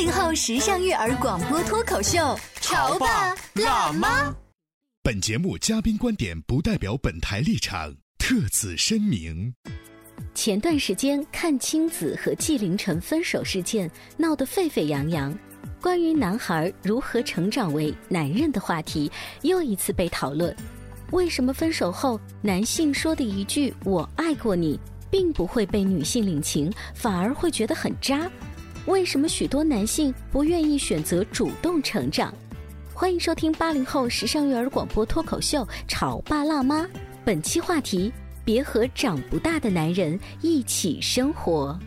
八零后时尚育儿广播脱口秀，潮爸辣妈。本节目嘉宾观点不代表本台立场，特此声明。前段时间，阚清子和纪凌尘分手事件闹得沸沸扬扬，关于男孩如何成长为男人的话题又一次被讨论。为什么分手后男性说的一句“我爱过你”，并不会被女性领情，反而会觉得很渣？为什么许多男性不愿意选择主动成长？欢迎收听八零后时尚育儿广播脱口秀《潮爸辣妈》，本期话题。别和长不大的男人一起生活。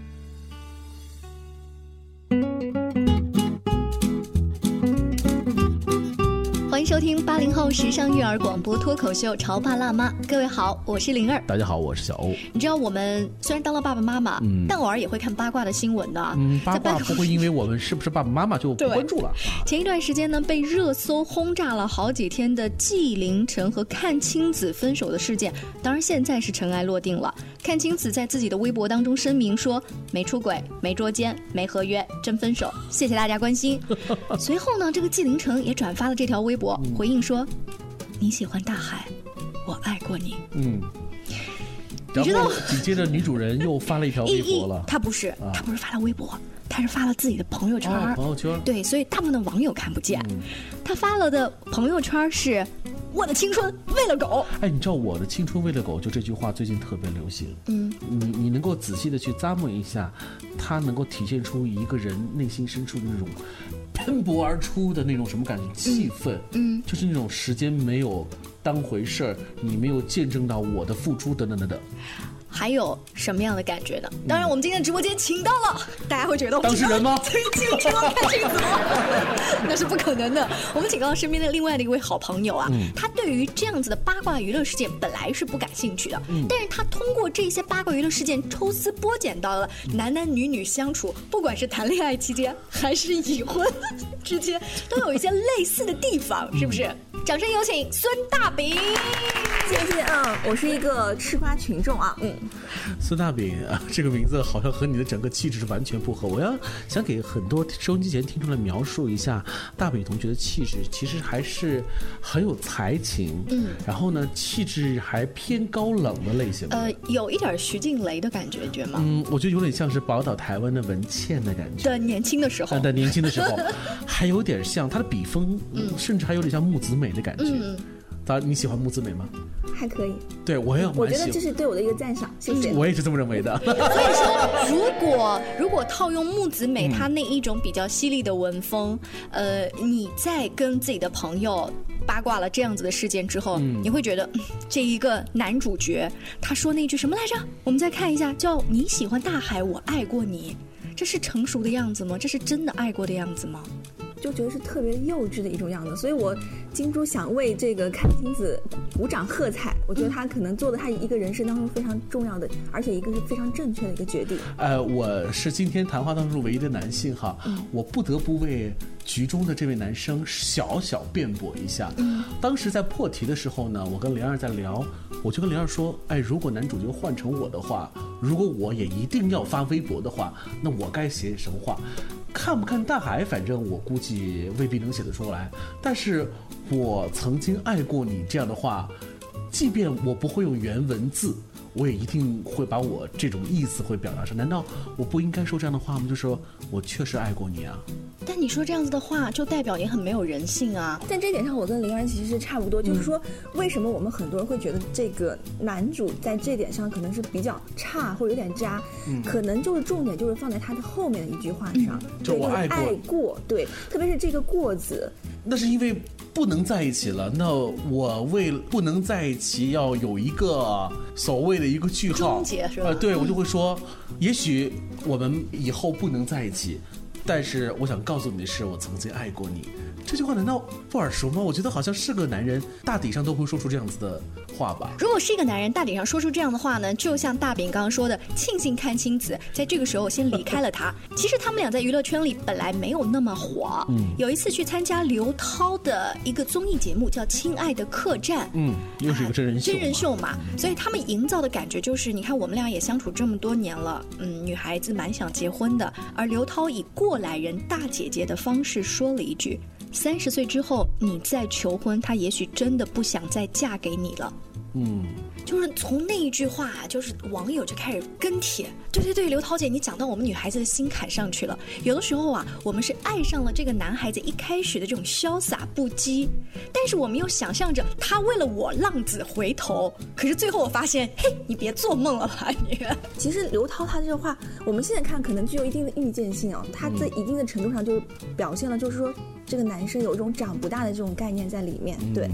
欢迎收听八零后时尚育儿广播脱口秀《潮爸辣妈》，各位好，我是灵儿。大家好，我是小欧。你知道我们虽然当了爸爸妈妈，嗯，但偶尔也会看八卦的新闻的。嗯，八卦不会因为我们是不是爸爸妈妈就不关注了。前一段时间呢，被热搜轰炸了好几天的纪凌尘和阚清子分手的事件，当然现在是尘埃落定了。阚清子在自己的微博当中声明说：“没出轨，没捉奸，没合约，真分手。”谢谢大家关心。随后呢，这个纪凌尘也转发了这条微博。回应说：“你喜欢大海，我爱过你。”嗯，你知道紧接着女主人又发了一条 微博了。她不是，她不是发了微博，她是发了自己的朋友圈。朋友圈对，所以大部分的网友看不见。她发了的朋友圈是：“我的青春喂了狗。”哎，你知道我的青春喂了狗，就这句话最近特别流行。嗯，你你能够仔细的去咂摸一下，它能够体现出一个人内心深处的那种。喷薄而出的那种什么感觉？气氛，嗯，就是那种时间没有当回事儿，你没有见证到我的付出，等等等等。还有什么样的感觉呢？当然，我们今天的直播间请到了，大家会觉得当事人吗？最近请到看镜子吗？那是不可能的。我们请到了身边的另外的一位好朋友啊，他对于这样子的八卦娱乐事件本来是不感兴趣的，但是他通过这些八卦娱乐事件抽丝剥茧到了男男女女相处，不管是谈恋爱期间还是已婚 之间，都有一些类似的地方，是不是？掌声有请孙大饼。谢谢啊，我是一个吃瓜群众啊，嗯。孙大饼啊，这个名字好像和你的整个气质是完全不合。我要想给很多收音机前听众来描述一下大饼同学的气质，其实还是很有才情，嗯，然后呢，气质还偏高冷的类型。呃，有一点徐静蕾的感觉，觉得吗？嗯，我觉得有点像是宝岛台湾的文倩的感觉。的年轻的时候，的年轻的时候，还有点像她的笔锋，嗯，甚至还有点像木子美的感觉。当然，你喜欢木子美吗？还可以。对我也我觉得这是对我的一个赞赏，谢谢。我也是这么认为的。所以说，如果如果套用木子美她那一种比较犀利的文风，呃，你在跟自己的朋友八卦了这样子的事件之后，你会觉得 这一个男主角他说那句什么来着？我们再看一下，叫“你喜欢大海，我爱过你”，这是成熟的样子吗？这是真的爱过的样子吗？就觉得是特别幼稚的一种样子，所以我金珠想为这个阚清子鼓掌喝彩。我觉得他可能做的他一个人生当中非常重要的，而且一个是非常正确的一个决定。呃，我是今天谈话当中唯一的男性哈，我不得不为局中的这位男生小小辩驳一下。当时在破题的时候呢，我跟灵儿在聊，我就跟灵儿说，哎，如果男主角换成我的话，如果我也一定要发微博的话，那我该写什么话？看不看大海，反正我估计未必能写得出来。但是，我曾经爱过你这样的话，即便我不会用原文字。我也一定会把我这种意思会表达上。难道我不应该说这样的话吗？就说我确实爱过你啊。但你说这样子的话，就代表你很没有人性啊。在这点上，我跟林然其实是差不多。就是说，为什么我们很多人会觉得这个男主在这点上可能是比较差或者有点渣？可能就是重点就是放在他的后面的一句话上，就我爱过。对，特别是这个“过”字。那是因为不能在一起了。那我为不能在一起要有一个所谓的一个句号，呃，对我就会说，也许我们以后不能在一起，但是我想告诉你的是，我曾经爱过你。这句话难道不耳熟吗？我觉得好像是个男人大抵上都会说出这样子的话吧。如果是一个男人大抵上说出这样的话呢，就像大饼刚刚说的，庆幸阚清子在这个时候先离开了他。其实他们俩在娱乐圈里本来没有那么火。嗯。有一次去参加刘涛的一个综艺节目，叫《亲爱的客栈》。嗯，又是一个真人秀。真人秀嘛，所以他们营造的感觉就是，你看我们俩也相处这么多年了，嗯，女孩子蛮想结婚的。而刘涛以过来人大姐姐的方式说了一句。三十岁之后，你再求婚，他也许真的不想再嫁给你了。嗯，就是从那一句话，就是网友就开始跟帖。对对对，刘涛姐，你讲到我们女孩子的心坎上去了。有的时候啊，我们是爱上了这个男孩子一开始的这种潇洒不羁，但是我们又想象着他为了我浪子回头。可是最后我发现，嘿，你别做梦了吧你。其实刘涛她这个话，我们现在看可能具有一定的预见性啊。他在一定的程度上就表现了，就是说。这个男生有一种长不大的这种概念在里面，对。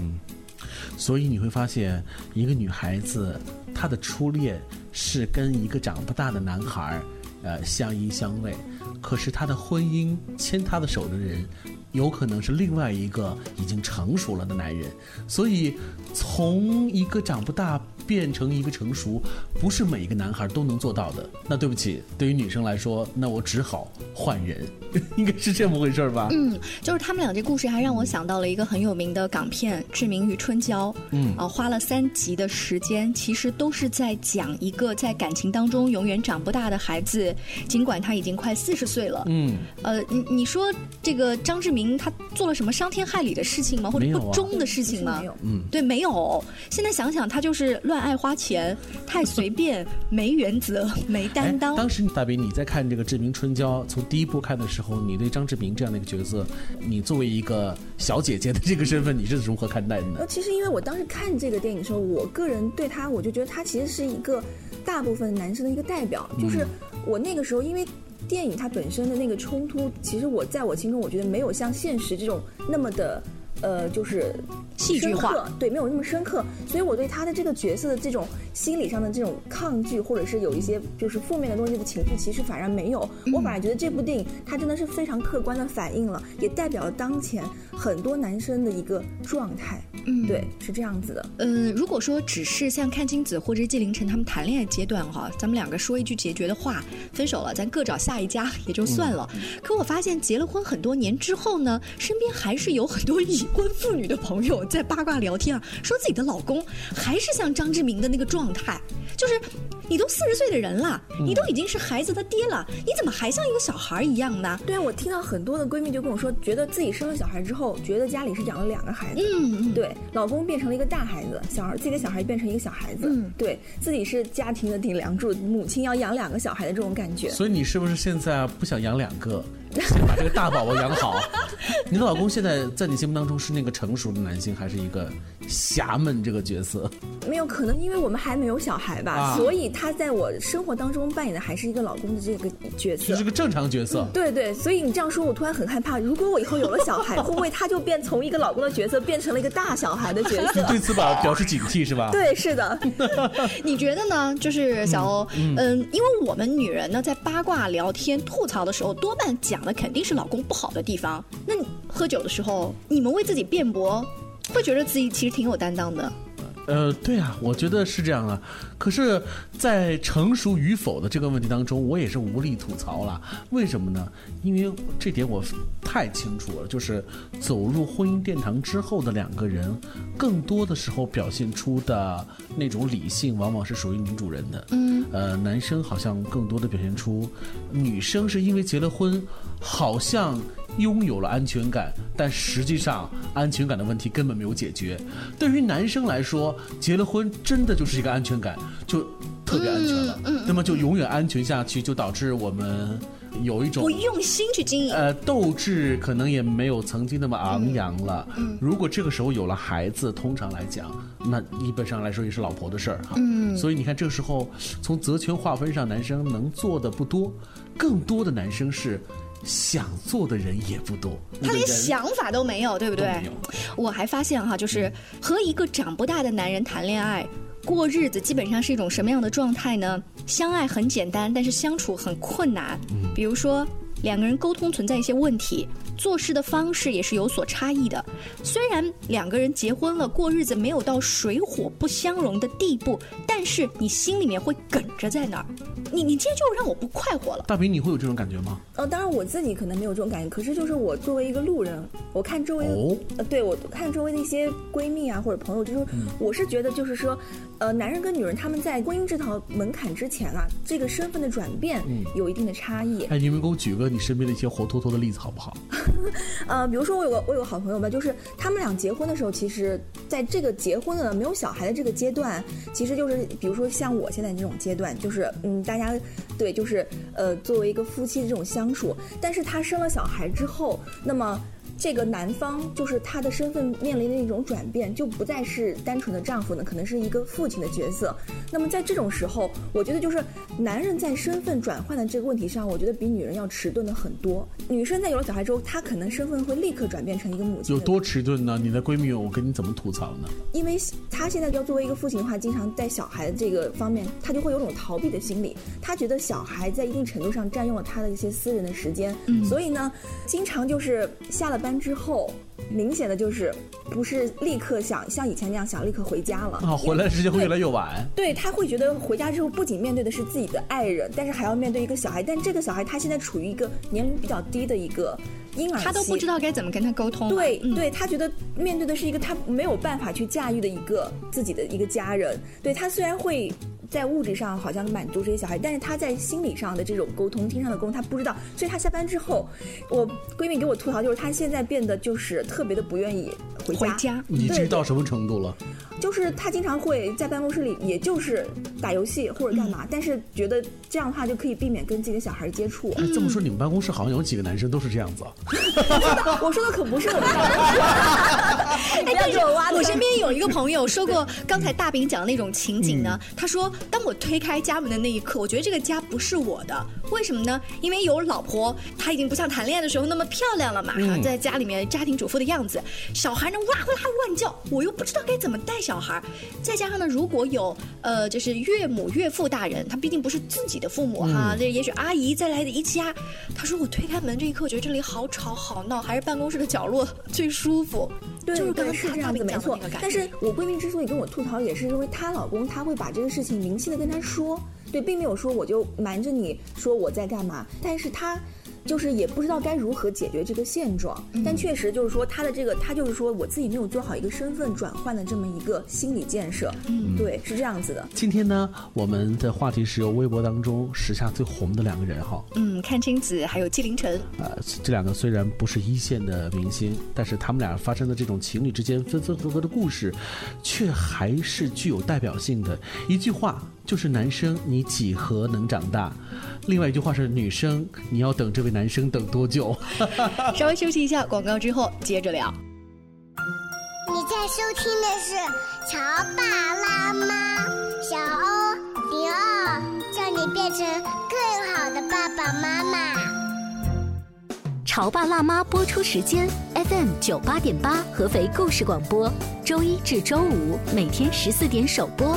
所以你会发现，一个女孩子她的初恋是跟一个长不大的男孩呃，相依相偎，可是她的婚姻牵她的手的人，有可能是另外一个已经成熟了的男人。所以，从一个长不大。变成一个成熟，不是每一个男孩都能做到的。那对不起，对于女生来说，那我只好换人，应该是这么回事吧？嗯，就是他们俩这故事还让我想到了一个很有名的港片《志明与春娇》。嗯，啊，花了三集的时间，其实都是在讲一个在感情当中永远长不大的孩子，尽管他已经快四十岁了。嗯，呃，你你说这个张志明他做了什么伤天害理的事情吗？或者不忠的事情吗？没有。嗯，对，没有。现在想想，他就是乱。爱花钱，太随便，没原则，没担当。当时大斌，你在看这个《志明春娇》从第一部看的时候，你对张志明这样的一个角色，你作为一个小姐姐的这个身份，你是如何看待的呢？其实，因为我当时看这个电影的时候，我个人对他，我就觉得他其实是一个大部分男生的一个代表。就是我那个时候，因为电影它本身的那个冲突，其实我在我心中，我觉得没有像现实这种那么的。呃，就是戏剧化，对，没有那么深刻，所以我对他的这个角色的这种心理上的这种抗拒，或者是有一些就是负面的东西的情绪，其实反而没有。我反而觉得这部电影它真的是非常客观的反映了，也代表了当前很多男生的一个状态。嗯，对，是这样子的。嗯，如果说只是像阚清子或者纪凌尘他们谈恋爱阶段哈，咱们两个说一句决绝的话，分手了，咱各找下一家 也就算了。可我发现结了婚很多年之后呢，身边还是有很多已婚妇女的朋友在八卦聊天啊，说自己的老公还是像张志明的那个状态，就是你都四十岁的人了，你都已经是孩子他爹了，你怎么还像一个小孩一样呢？对啊，我听到很多的闺蜜就跟我说，觉得自己生了小孩之后，觉得家里是养了两个孩子。嗯，对。老公变成了一个大孩子，小孩自己的小孩变成一个小孩子，嗯，对自己是家庭的顶梁柱，母亲要养两个小孩的这种感觉。所以你是不是现在不想养两个？先把这个大宝宝养好。你的老公现在在你心目当中是那个成熟的男性，还是一个侠们这个角色？没有可能，因为我们还没有小孩吧，所以他在我生活当中扮演的还是一个老公的这个角色，就是个正常角色。对对，所以你这样说，我突然很害怕。如果我以后有了小孩，会不会他就变从一个老公的角色变成了一个大小孩的角色？对此吧表示警惕是吧？对，是的。你觉得呢？就是小欧，嗯，因为我们女人呢，在八卦聊天吐槽的时候，多半讲那肯定。是老公不好的地方。那喝酒的时候，你们为自己辩驳，会觉得自己其实挺有担当的。呃，对啊，我觉得是这样啊。可是，在成熟与否的这个问题当中，我也是无力吐槽了。为什么呢？因为这点我太清楚了，就是走入婚姻殿堂之后的两个人，更多的时候表现出的那种理性，往往是属于女主人的。嗯。呃，男生好像更多的表现出，女生是因为结了婚，好像。拥有了安全感，但实际上安全感的问题根本没有解决。对于男生来说，结了婚真的就是一个安全感，就特别安全了，那么就永远安全下去，就导致我们有一种不用心去经营。呃，斗志可能也没有曾经那么昂扬了。如果这个时候有了孩子，通常来讲，那基本上来说也是老婆的事儿哈。嗯，所以你看，这个时候从责权划分上，男生能做的不多，更多的男生是想做的人也不多。他连想法都没有，对不对？我还发现哈，就是和一个长不大的男人谈恋爱。过日子基本上是一种什么样的状态呢？相爱很简单，但是相处很困难。比如说，两个人沟通存在一些问题，做事的方式也是有所差异的。虽然两个人结婚了，过日子没有到水火不相容的地步，但是你心里面会梗着在那儿。你你今天就让我不快活了。大饼，你会有这种感觉吗？呃，当然我自己可能没有这种感觉，可是就是我作为一个路人，我看周围呃，对我看周围的一些闺蜜啊或者朋友，就是我是觉得就是说，呃，男人跟女人他们在婚姻这套门槛之前啊，这个身份的转变有一定的差异。哎，你们给我举个你身边的一些活脱脱的例子好不好？呃，比如说我有个我有个好朋友吧，就是他们俩结婚的时候，其实在这个结婚了没有小孩的这个阶段，其实就是比如说像我现在这种阶段，就是嗯，大家家对，就是呃，作为一个夫妻的这种相处，但是他生了小孩之后，那么。这个男方就是他的身份面临的一种转变，就不再是单纯的丈夫呢，可能是一个父亲的角色。那么在这种时候，我觉得就是男人在身份转换的这个问题上，我觉得比女人要迟钝的很多。女生在有了小孩之后，她可能身份会立刻转变成一个母亲有多迟钝呢？你的闺蜜，我跟你怎么吐槽呢？因为她现在要作为一个父亲的话，经常带小孩的这个方面，她就会有种逃避的心理。她觉得小孩在一定程度上占用了她的一些私人的时间，所以呢，经常就是下了班之后，明显的就是不是立刻想像以前那样想立刻回家了啊，回来的时间会越来越晚。对他会觉得回家之后不仅面对的是自己的爱人，但是还要面对一个小孩，但这个小孩他现在处于一个年龄比较低的一个婴儿，他都不知道该怎么跟他沟通。对、嗯对，他觉得面对的是一个他没有办法去驾驭的一个自己的一个家人。对他虽然会在物质上好像满足这些小孩，但是他在心理上的这种沟通、听上的沟通，他不知道。所以他下班之后，我闺蜜给我吐槽，就是他现在变得就是特别的不愿意回家。回家你对至于到什么程度了？就是他经常会在办公室里，也就是打游戏或者干嘛，但是觉得这样的话就可以避免跟自己的小孩接触。哎，这么说你们办公室好像有几个男生都是这样子啊？我说的可不是我们办公室，哎，但是给我我身边有一个朋友说过，刚才大饼讲的那种情景呢。他说，当我推开家门的那一刻，我觉得这个家不是我的。为什么呢？因为有老婆，她已经不像谈恋爱的时候那么漂亮了嘛，哈在家里面家庭主妇的样子。小孩呢哇呼啦乱叫，我又不知道该怎么带小孩。再加上呢，如果有呃，就是岳母岳父大人，他毕竟不是自己的父母哈，这也许阿姨再来的一家。他说我推开门这一刻，我觉得这里好吵好闹，还是办公室的角落最舒服。对就是刚刚是这样子，没错但是我闺蜜之所以跟我吐槽，也是因为她老公他会把这个事情明细的跟他说，对，并没有说我就瞒着你说我在干嘛，但是他。就是也不知道该如何解决这个现状，但确实就是说他的这个，他就是说我自己没有做好一个身份转换的这么一个心理建设，嗯，对，是这样子的。今天呢，我们的话题是由微博当中时下最红的两个人哈，嗯，阚清子还有纪凌尘，呃，这两个虽然不是一线的明星，但是他们俩发生的这种情侣之间分分合合的故事，却还是具有代表性的。一句话就是男生你几何能长大，另外一句话是女生你要等这位男生等多久？稍微休息一下，广告之后接着聊。你在收听的是《潮爸辣妈》，小欧零二，叫你变成更好的爸爸妈妈。《潮爸辣妈》播出时间：FM 九八点八，合肥故事广播，周一至周五每天十四点首播，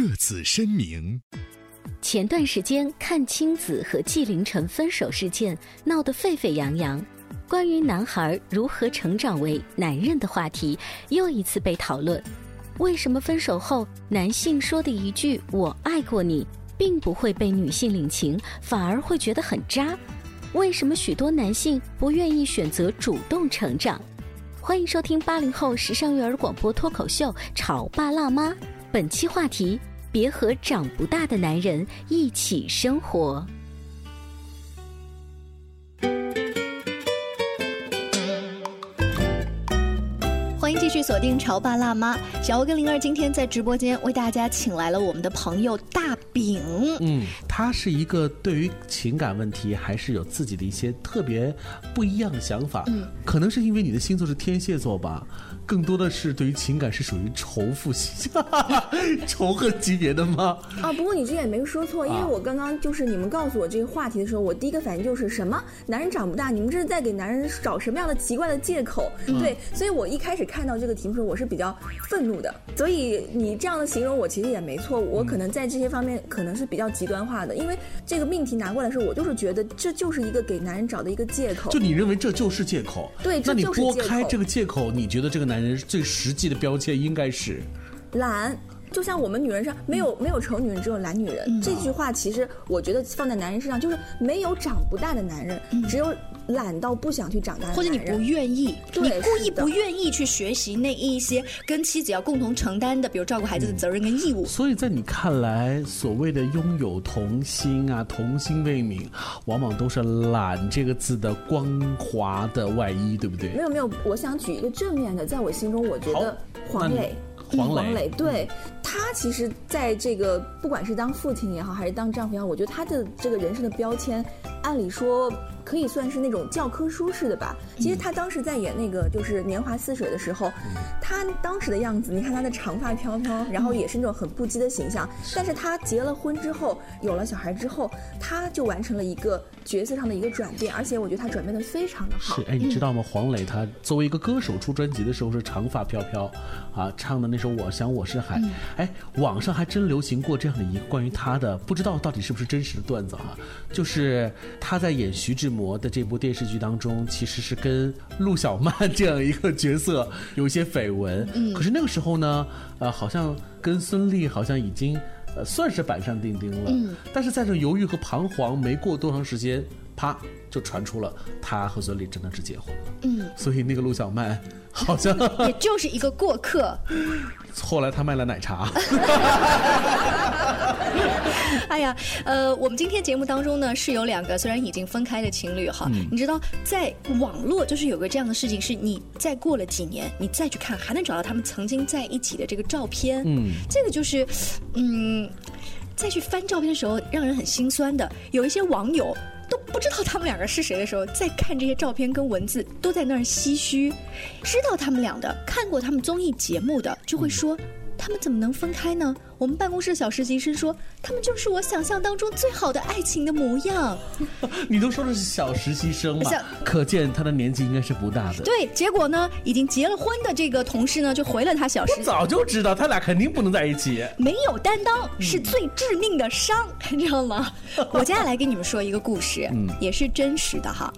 特此声明。前段时间看青子和纪凌尘分手事件闹得沸沸扬扬，关于男孩如何成长为男人的话题又一次被讨论。为什么分手后男性说的一句“我爱过你”，并不会被女性领情，反而会觉得很渣？为什么许多男性不愿意选择主动成长？欢迎收听八零后时尚育儿广播脱口秀《潮爸辣妈》，本期话题。别和长不大的男人一起生活。欢迎继续锁定潮爸辣妈，小欧跟灵儿今天在直播间为大家请来了我们的朋友大饼。嗯，他是一个对于情感问题还是有自己的一些特别不一样的想法。嗯，可能是因为你的星座是天蝎座吧。更多的是对于情感是属于仇富型、仇恨级别的吗？啊，不过你这也没说错，因为我刚刚就是你们告诉我这个话题的时候，我第一个反应就是什么男人长不大，你们这是在给男人找什么样的奇怪的借口？对，所以我一开始看到这个题目时候，我是比较愤怒的。所以你这样的形容我其实也没错，我可能在这些方面可能是比较极端化的，因为这个命题拿过来时候，我就是觉得这就是一个给男人找的一个借口。就你认为这就是借口？对，那你拨开这个借口，你觉得这个男？人最实际的标签应该是懒，就像我们女人上没有没有丑女人，只有懒女人。这句话其实我觉得放在男人身上，就是没有长不大的男人，只有。懒到不想去长大，或者你不愿意，你故意不愿意去学习那一些跟妻子要共同承担的，比如照顾孩子的责任跟义务。所以在你看来，所谓的拥有童心啊，童心未泯，往往都是“懒”这个字的光滑的外衣，对不对？没有没有，我想举一个正面的，在我心中，我觉得黄磊。黄磊，对他其实在这个不管是当父亲也好，还是当丈夫也好，我觉得他的这个人生的标签，按理说。可以算是那种教科书式的吧。其实他当时在演那个就是《年华似水》的时候，他当时的样子，你看他的长发飘飘，然后也是那种很不羁的形象。但是他结了婚之后，有了小孩之后，他就完成了一个角色上的一个转变，而且我觉得他转变的非常的好。是，哎，你知道吗？黄磊他作为一个歌手出专辑的时候是长发飘飘，啊，唱的那首《我想我是海》。哎，网上还真流行过这样的一个关于他的，不知道到底是不是真实的段子哈，就是他在演徐志摩。的这部电视剧当中，其实是跟陆小曼这样一个角色有一些绯闻。嗯，可是那个时候呢，呃，好像跟孙俪好像已经呃算是板上钉钉了。嗯，但是在这犹豫和彷徨没过多长时间，啪就传出了他和孙俪真的是结婚了。嗯，所以那个陆小曼好像 也就是一个过客。后来他卖了奶茶。哎呀，呃，我们今天节目当中呢是有两个虽然已经分开的情侣哈，你知道在网络就是有个这样的事情，是你再过了几年，你再去看还能找到他们曾经在一起的这个照片。嗯，这个就是，嗯，再去翻照片的时候让人很心酸的。有一些网友都不知道他们两个是谁的时候，再看这些照片跟文字都在那儿唏嘘。知道他们俩的，看过他们综艺节目的，就会说。他们怎么能分开呢？我们办公室的小实习生说，他们就是我想象当中最好的爱情的模样。你都说的是小实习生嘛，可见他的年纪应该是不大的。对，结果呢，已经结了婚的这个同事呢，就回了他小实早就知道他俩肯定不能在一起。没有担当是最致命的伤，你知道吗？我接下来给你们说一个故事，嗯，也是真实的哈，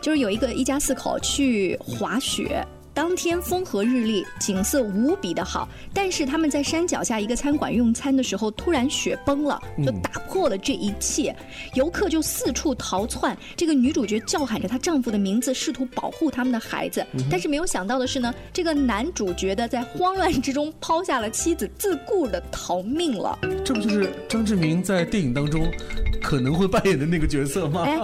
就是有一个一家四口去滑雪。当天风和日丽，景色无比的好。但是他们在山脚下一个餐馆用餐的时候，突然雪崩了，就打破了这一切。游客就四处逃窜。这个女主角叫喊着她丈夫的名字，试图保护他们的孩子。但是没有想到的是呢，这个男主角的在慌乱之中抛下了妻子，自顾的逃命了。这不就是张志明在电影当中可能会扮演的那个角色吗？哎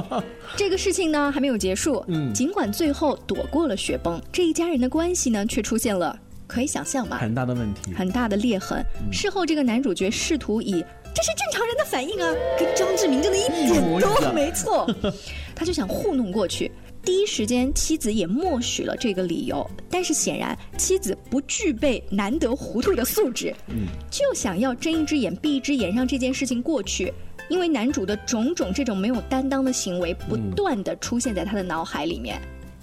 这个事情呢还没有结束。嗯，尽管最后躲过了雪崩，这一家人。的关系呢，却出现了可以想象吧，很大的问题，很大的裂痕。事后，这个男主角试图以这是正常人的反应啊，跟张志明真的一点都没错，他就想糊弄过去。第一时间，妻子也默许了这个理由，但是显然妻子不具备难得糊涂的素质，嗯，就想要睁一只眼闭一只眼，让这件事情过去。因为男主的种种这种没有担当的行为，不断的出现在他的脑海里面。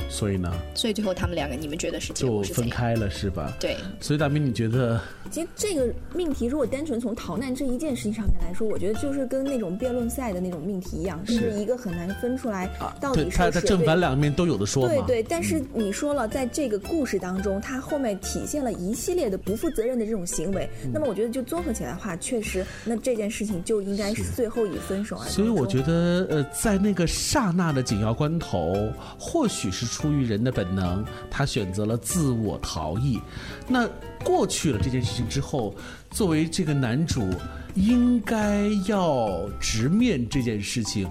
所以呢，所以最后他们两个，你们觉得是结就？分开了是吧？对。所以大斌，你觉得？其实这个命题，如果单纯从逃难这一件事情上面来说，我觉得就是跟那种辩论赛的那种命题一样，就是一个很难分出来到底对，是他他正谁对反两面都有的说嘛。对对，但是你说了，在这个故事当中，它后面体现了一系列的不负责任的这种行为。嗯那么我觉得就综合起来的话，确实，那这件事情就应该是最后以分手。所以我觉得，呃，在那个刹那的紧要关头，或许是出于人的本能，他选择了自我逃逸。那过去了这件事情之后，作为这个男主，应该要直面这件事情，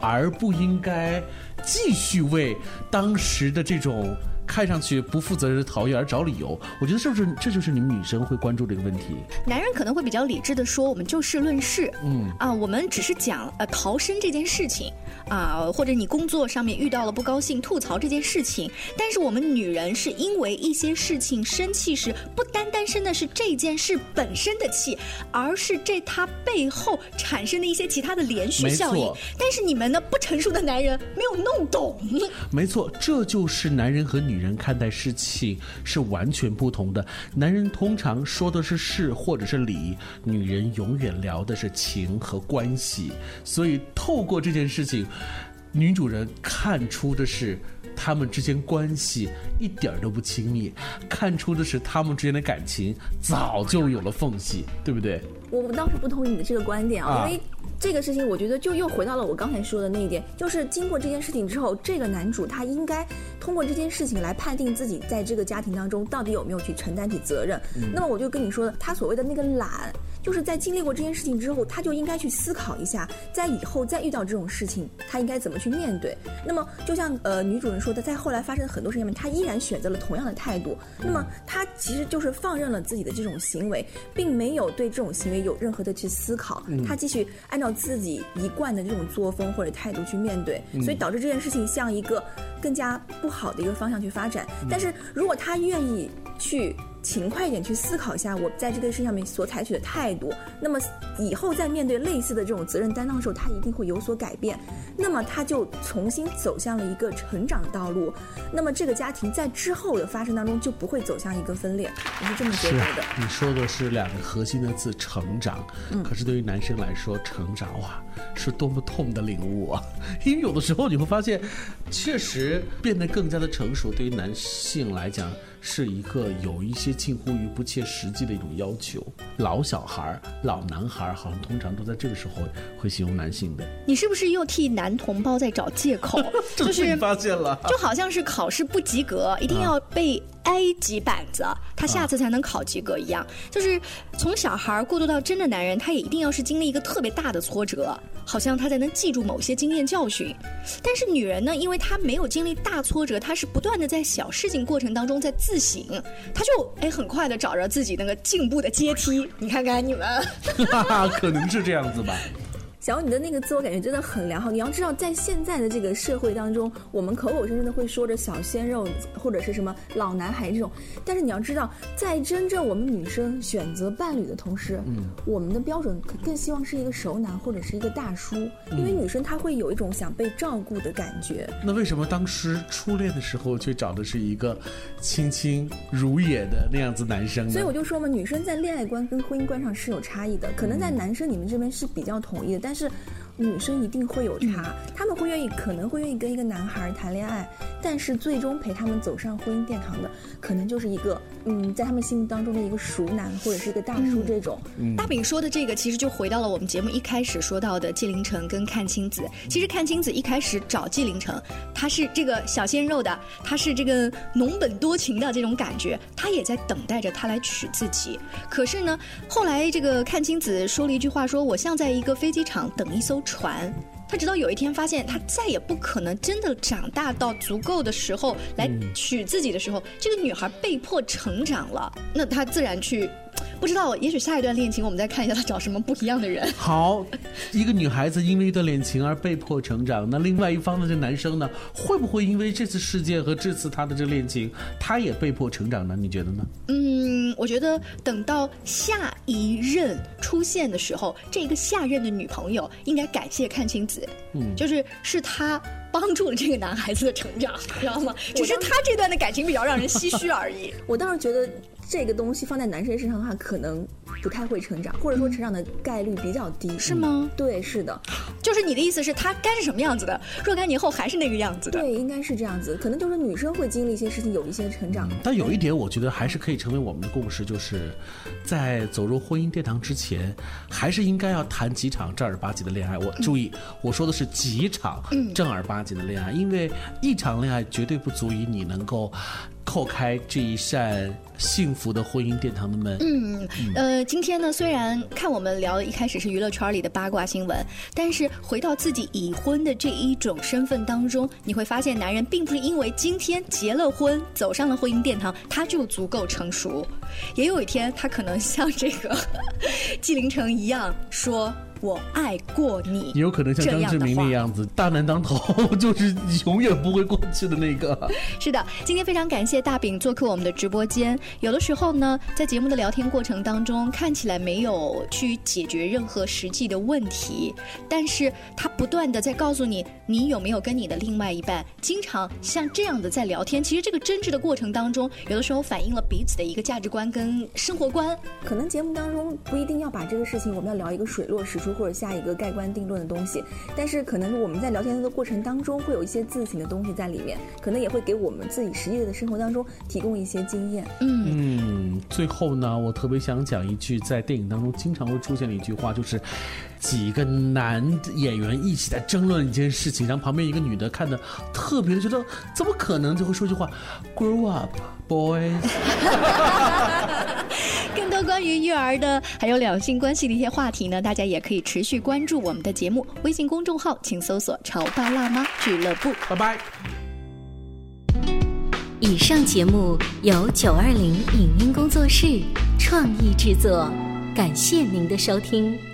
而不应该继续为当时的这种。看上去不负责任的逃逸而找理由，我觉得是不是这就是你们女生会关注这个问题？男人可能会比较理智的说，我们就事论事，嗯啊，我们只是讲呃逃生这件事情，啊，或者你工作上面遇到了不高兴，吐槽这件事情。但是我们女人是因为一些事情生气时，不单单生的是这件事本身的气，而是这它背后产生的一些其他的连续效应错。但是你们呢，不成熟的男人没有弄懂。没错，这就是男人和女人看待事情是完全不同的。男人通常说的是事或者是理，女人永远聊的是情和关系。所以透过这件事情，女主人看出的是。他们之间关系一点都不亲密，看出的是他们之间的感情早就有了缝隙，对不对？我我倒是不同意你的这个观点啊，啊因为这个事情，我觉得就又回到了我刚才说的那一点，就是经过这件事情之后，这个男主他应该通过这件事情来判定自己在这个家庭当中到底有没有去承担起责任。嗯那么我就跟你说的，他所谓的那个懒，就是在经历过这件事情之后，他就应该去思考一下，在以后再遇到这种事情，他应该怎么去面对。那么就像呃女主人说的，在后来发生的很多事情里面，他依然选择了同样的态度。那么他其实就是放任了自己的这种行为，并没有对这种行为有任何的去思考，嗯。他继续按照自己一贯的这种作风或者态度去面对，嗯。所以导致这件事情向一个更加不好的一个方向去发展。嗯。但是如果他愿意去勤快一点去思考一下我在这个事上面所采取的态度，那么以后在面对类似的这种责任担当的时候，他一定会有所改变。那么他就重新走向了一个成长的道路。那么这个家庭在之后的发生当中就不会走向一个分裂，我是这么觉得的。你说的是两个核心的字“成长”，可是对于男生来说，成长哇是多么痛的领悟啊！因为有的时候你会发现，确实变得更加的成熟，对于男性来讲是一个有一些近乎于不切实际的一种要求。老小孩儿、老男孩儿，好像通常都在这个时候会形容男性的。你是不是又替男同胞在找借口？就是发现了，就好像是考试不及格，一定要被挨几板子，他下次才能考及格一样。就是从小孩儿过渡到真的男人，他也一定要是经历一个特别大的挫折，好像他才能记住某些经验教训。但是女人呢，因为她没有经历大挫折，她是不断的在小事情过程当中在自省，她就哎很快的找着自己那个进步的阶梯。你看看你们，可能是这样子吧。小欧，你的那个自我感觉真的很良好。你要知道，在现在的这个社会当中，我们口口声声的会说着小鲜肉或者是什么老男孩这种，但是你要知道，在真正我们女生选择伴侣的同时，嗯，我们的标准更希望是一个熟男或者是一个大叔，因为嗯女生她会有一种想被照顾的感觉。那为什么当时初恋的时候却找的是一个清清如也的那样子男生呢？所以我就说嘛，女生在恋爱观跟婚姻观上是有差异的，可能在男生你们这边是比较统一的，但但是。女生一定会有差，他们会愿意，可能会愿意跟一个男孩谈恋爱，但是最终陪他们走上婚姻殿堂的，可能就是一个嗯，在他们心目当中的一个熟男或者是一个大叔这种。大饼说的这个，其实就回到了我们节目一开始说到的纪凌尘跟阚清子。其实阚清子一开始找纪凌尘，他是这个小鲜肉的，他是这个浓本多情的这种感觉，他也在等待着他来娶自己。可是呢，后来这个阚清子说了一句话说，我像在一个飞机场等一艘传。他直到有一天发现，他再也不可能真的长大到足够的时候来娶自己的时候，这个女孩被迫成长了，那他自然去不知道，也许下一段恋情我们再看一下他找什么不一样的人。好，一个女孩子因为一段恋情而被迫成长，那另外一方的这男生呢，会不会因为这次事件和这次他的这恋情，他也被迫成长呢？你觉得呢？嗯，我觉得等到下一任出现的时候，这个下任的女朋友应该感谢阚清子，嗯，就是是他帮助了这个男孩子的成长，知道吗？只是他这段的感情比较让人唏嘘而已。我倒是觉得。这个东西放在男生身上的话，可能不太会成长，或者说成长的概率比较低，是吗？对，是的，就是你的意思是，他该是什么样子的，若干年后还是那个样子的。对，应该是这样子，可能就是女生会经历一些事情，有一些成长。但有一点，我觉得还是可以成为我们的共识，就是在走入婚姻殿堂之前，还是应该要谈几场正儿八经的恋爱。我注意，我说的是几场正儿八经的恋爱，因为一场恋爱绝对不足以你能够。叩开这一扇幸福的婚姻殿堂的门。嗯，呃，今天呢，虽然看我们聊的一开始是娱乐圈里的八卦新闻，但是回到自己已婚的这一种身份当中，你会发现，男人并不是因为今天结了婚，走上了婚姻殿堂，他就足够成熟，也有一天他可能像这个 纪凌尘一样说。我爱过你，也有可能像张志明那样子，大难当头，就是永远不会过去的那个。是的，今天非常感谢大饼做客我们的直播间。有的时候呢，在节目的聊天过程当中，看起来没有去解决任何实际的问题，但是他不断的在告诉你，你有没有跟你的另外一半经常像这样的在聊天。其实这个争执的过程当中，有的时候反映了彼此的一个价值观跟生活观。可能节目当中不一定要把这个事情，我们要聊一个水落石出。或者下一个盖棺定论的东西，但是可能我们在聊天的过程当中会有一些自省的东西在里面，可能也会给我们自己实际的生活当中提供一些经验。嗯，最后呢，我特别想讲一句，在电影当中经常会出现的一句话，就是几个男演员一起在争论一件事情，然后旁边一个女的看的特别的觉得怎么可能就会说句话，Grow up, boys。关于育儿的，还有两性关系的一些话题呢，大家也可以持续关注我们的节目。微信公众号请搜索“潮爸辣妈俱乐部”。拜拜。以上节目由九二零影音工作室创意制作，感谢您的收听。